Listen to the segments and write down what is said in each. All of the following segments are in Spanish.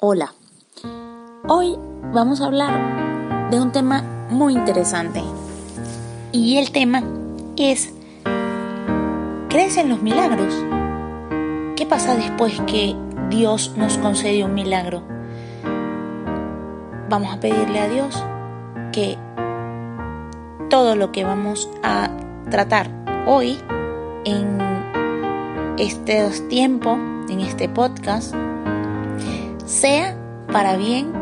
Hola, hoy vamos a hablar de un tema muy interesante y el tema es ¿crees en los milagros? ¿Qué pasa después que Dios nos concede un milagro? Vamos a pedirle a Dios que todo lo que vamos a tratar hoy en este tiempo, en este podcast, sea para bien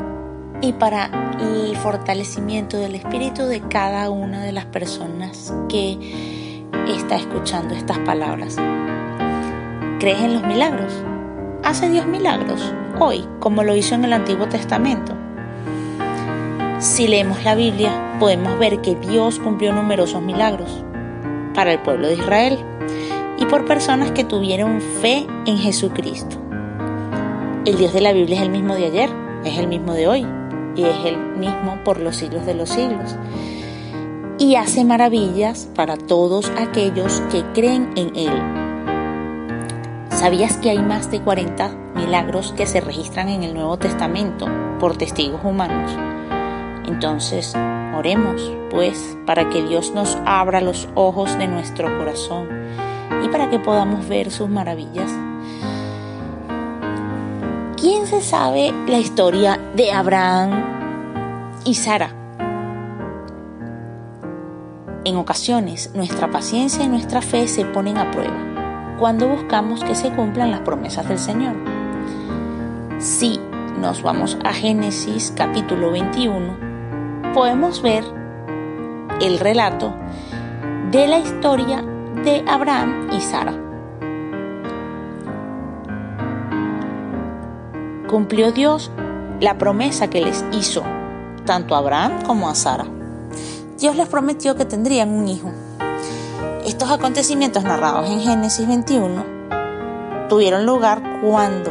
y para el fortalecimiento del espíritu de cada una de las personas que está escuchando estas palabras. ¿Crees en los milagros? ¿Hace Dios milagros hoy, como lo hizo en el Antiguo Testamento? Si leemos la Biblia, podemos ver que Dios cumplió numerosos milagros para el pueblo de Israel y por personas que tuvieron fe en Jesucristo. El Dios de la Biblia es el mismo de ayer, es el mismo de hoy y es el mismo por los siglos de los siglos. Y hace maravillas para todos aquellos que creen en Él. ¿Sabías que hay más de 40 milagros que se registran en el Nuevo Testamento por testigos humanos? Entonces, oremos, pues, para que Dios nos abra los ojos de nuestro corazón y para que podamos ver sus maravillas ¿Quién se sabe la historia de Abraham y Sara? En ocasiones nuestra paciencia y nuestra fe se ponen a prueba cuando buscamos que se cumplan las promesas del Señor. Si nos vamos a Génesis capítulo 21, podemos ver el relato de la historia de Abraham y Sara. Cumplió Dios la promesa que les hizo tanto a Abraham como a Sara. Dios les prometió que tendrían un hijo. Estos acontecimientos narrados en Génesis 21 tuvieron lugar cuando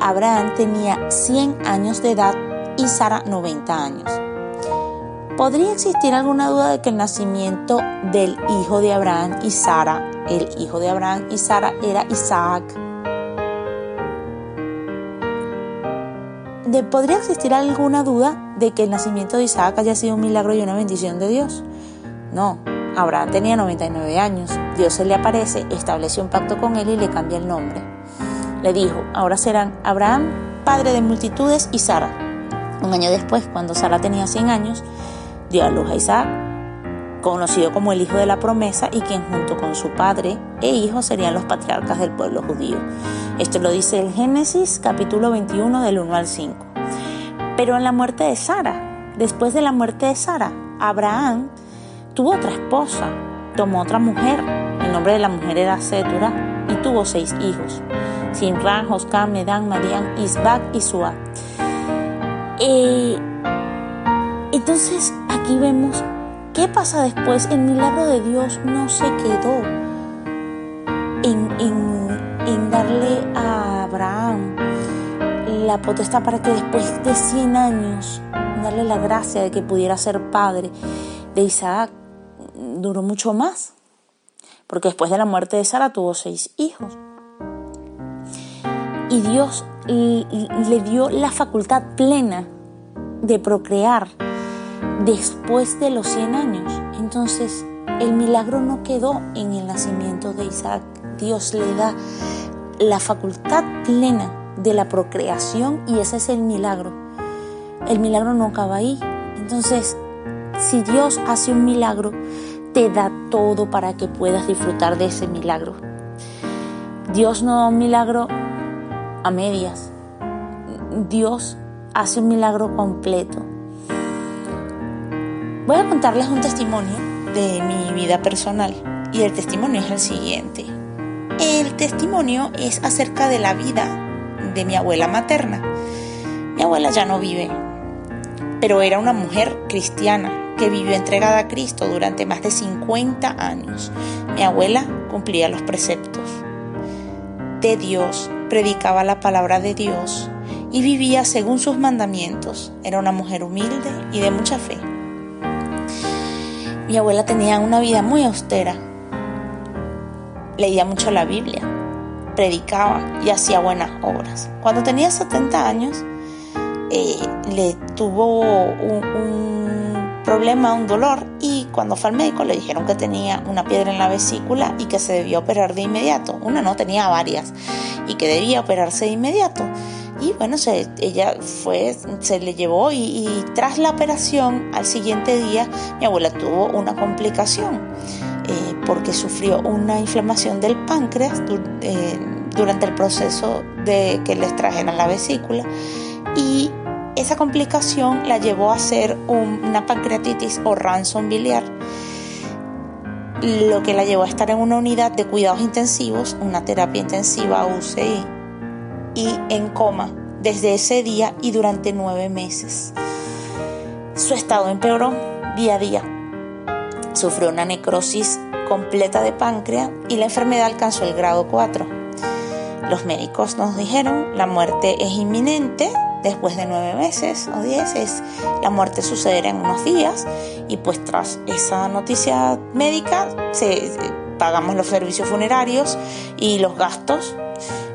Abraham tenía 100 años de edad y Sara 90 años. ¿Podría existir alguna duda de que el nacimiento del hijo de Abraham y Sara, el hijo de Abraham y Sara era Isaac? ¿Podría existir alguna duda de que el nacimiento de Isaac haya sido un milagro y una bendición de Dios? No, Abraham tenía 99 años, Dios se le aparece, estableció un pacto con él y le cambia el nombre. Le dijo, ahora serán Abraham, padre de multitudes, y Sara. Un año después, cuando Sara tenía 100 años, dio a luz a Isaac, conocido como el hijo de la promesa y quien junto con su padre e hijo serían los patriarcas del pueblo judío. Esto lo dice el Génesis capítulo 21 del 1 al 5. Pero en la muerte de Sara, después de la muerte de Sara, Abraham tuvo otra esposa, tomó otra mujer, el nombre de la mujer era Setura, y tuvo seis hijos, Sinra, Joscam, Medan, Marián, Isbac y Suá. Eh, entonces aquí vemos qué pasa después. El milagro de Dios no se quedó en, darle a Abraham la potestad para que después de 100 años darle la gracia de que pudiera ser padre de Isaac duró mucho más, porque después de la muerte de Sara tuvo seis hijos. Y Dios le dio la facultad plena de procrear después de los 100 años. Entonces, el milagro no quedó en el nacimiento de Isaac. Dios le da la facultad plena de la procreación y ese es el milagro. El milagro no acaba ahí. Entonces, si Dios hace un milagro, te da todo para que puedas disfrutar de ese milagro. Dios no da un milagro a medias. Dios hace un milagro completo. Voy a contarles un testimonio de mi vida personal y el testimonio es el siguiente. El testimonio es acerca de la vida de mi abuela materna. Mi abuela ya no vive, pero era una mujer cristiana que vivió entregada a Cristo durante más de 50 años. Mi abuela cumplía los preceptos de Dios, predicaba la palabra de Dios y vivía según sus mandamientos. Era una mujer humilde y de mucha fe. Mi abuela tenía una vida muy austera. Leía mucho la Biblia predicaba y hacía buenas obras. Cuando tenía 70 años, eh, le tuvo un, problema, un dolor, y cuando fue al médico le dijeron que tenía una piedra en la vesícula y que se debía operar de inmediato. Una no, tenía varias, y que debía operarse de inmediato. Y bueno, se, ella fue, se le llevó y, tras la operación, al siguiente día, mi abuela tuvo una complicación eh, porque sufrió una inflamación del páncreas eh, durante el proceso de que le extrajeran la vesícula. Y esa complicación la llevó a hacer una pancreatitis o ransom biliar lo que la llevó a estar en una unidad de cuidados intensivos, una terapia intensiva UCI y en coma desde ese día y durante nueve meses. Su estado empeoró día a día. Sufrió una necrosis completa de páncreas y la enfermedad alcanzó el grado 4. Los médicos nos dijeron la muerte es inminente después de nueve meses o diez, la muerte sucederá en unos días y pues tras esa noticia médica se, pagamos los servicios funerarios y los gastos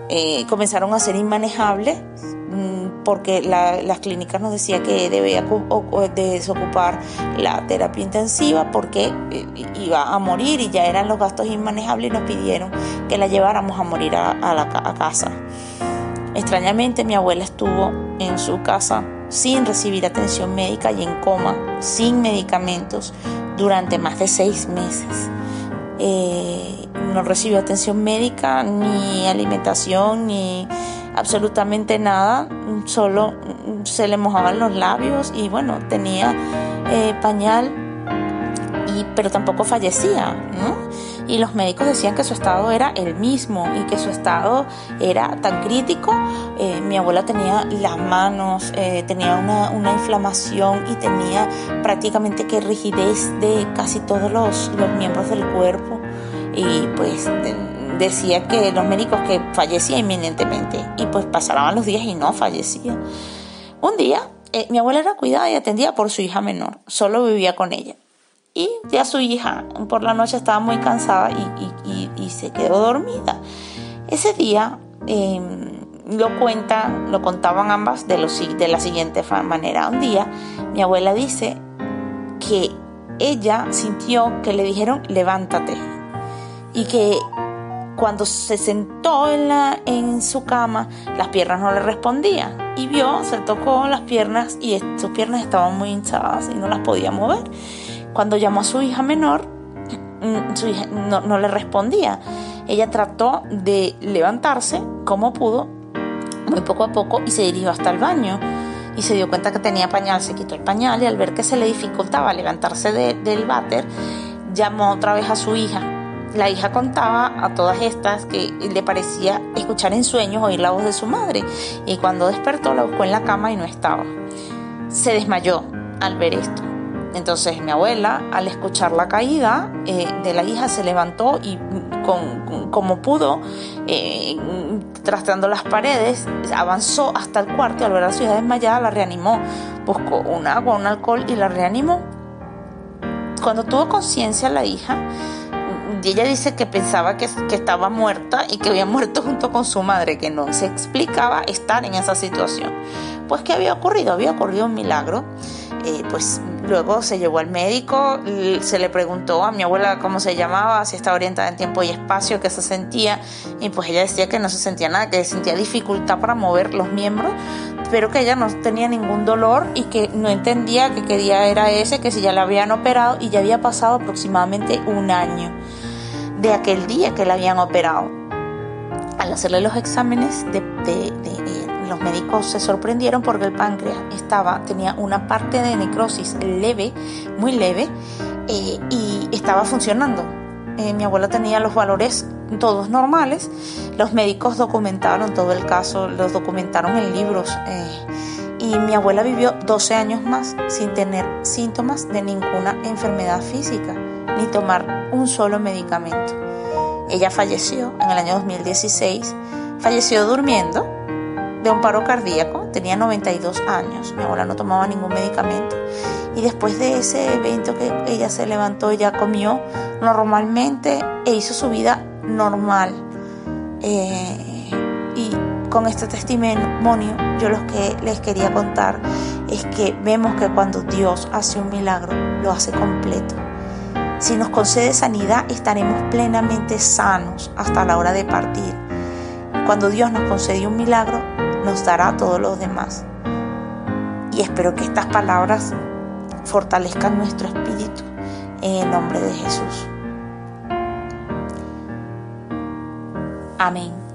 eh, comenzaron a ser inmanejables mm, porque las clínicas nos decían que debía desocupar la terapia intensiva porque eh, iba a morir y ya eran los gastos inmanejables y nos pidieron que la lleváramos a morir a, la, a casa. Extrañamente mi abuela estuvo en su casa sin recibir atención médica y en coma, sin medicamentos, durante más de seis meses. Eh, no recibió atención médica, ni alimentación, ni absolutamente nada, solo se le mojaban los labios y bueno, tenía eh, pañal, y, pero tampoco fallecía, Y los médicos decían que su estado era el mismo y que su estado era tan crítico. Eh, mi abuela tenía las manos, eh, tenía una, una, inflamación y tenía prácticamente que rigidez de casi todos los, los miembros del cuerpo y pues decía que los médicos que fallecía inminentemente y pues pasaban los días y no fallecía. Un día eh, mi abuela era cuidada y atendida por su hija menor, solo vivía con ella. Y ya su hija por la noche estaba muy cansada y, se quedó dormida. Ese día em, lo cuenta, lo contaban ambas de, de la siguiente manera. Un día mi abuela dice que ella sintió que le dijeron levántate, y que cuando se sentó en, la, en su cama, las piernas no le respondían. Y vio, se tocó las piernas y sus piernas estaban muy hinchadas y no las podía mover. Cuando llamó a su hija menor, mm, su hija no, le respondía. Ella trató de levantarse como pudo, muy poco a poco, y se dirigió hasta el baño. Y se dio cuenta que tenía pañal, se quitó el pañal y al ver que se le dificultaba levantarse del váter, llamó otra vez a su hija la hija contaba a todas estas que le parecía escuchar en sueños oír la voz de su madre y cuando despertó la buscó en la cama y no estaba. Se desmayó al ver esto. Entonces mi abuela, al escuchar la caída eh, de la hija, se levantó y con, como pudo, eh, trasteando las paredes, avanzó hasta el cuarto y al ver a su hija desmayada la reanimó. Buscó un agua, un alcohol y la reanimó. Cuando tuvo conciencia la hija, y ella dice que pensaba que, que, estaba muerta y que había muerto junto con su madre, que no se explicaba estar en esa situación. Pues, ¿qué había ocurrido? Había ocurrido un milagro. Eh, pues luego se llevó al médico, se le preguntó a mi abuela cómo se llamaba, si estaba orientada en tiempo y espacio, qué se sentía, y pues ella decía que no se sentía nada, que sentía dificultad para mover los miembros, pero que ella no tenía ningún dolor y que no entendía que qué día era ese, que si ya la habían operado y ya había pasado aproximadamente un año de aquel día que la habían operado. Al hacerle los exámenes, de, los médicos se sorprendieron porque el páncreas estaba, tenía una parte de necrosis leve, muy leve, eh, y estaba funcionando. Eh, mi abuela tenía los valores todos normales. Los médicos documentaron todo el caso, los documentaron en libros. Eh, y mi abuela vivió 12 años más sin tener síntomas de ninguna enfermedad física ni tomar un solo medicamento. Ella falleció en el año 2016, falleció durmiendo de un paro cardíaco, tenía 92 años, mi abuela no tomaba ningún medicamento y después de ese evento que ella se levantó, ella comió normalmente e hizo su vida normal. Eh, y con este testimonio yo lo que les quería contar es que vemos que cuando Dios hace un milagro, lo hace completo. Si nos concede sanidad, estaremos plenamente sanos hasta la hora de partir. Cuando Dios nos concede un milagro, nos dará todos los demás. Y espero que estas palabras fortalezcan nuestro espíritu en el nombre de Jesús. Amén.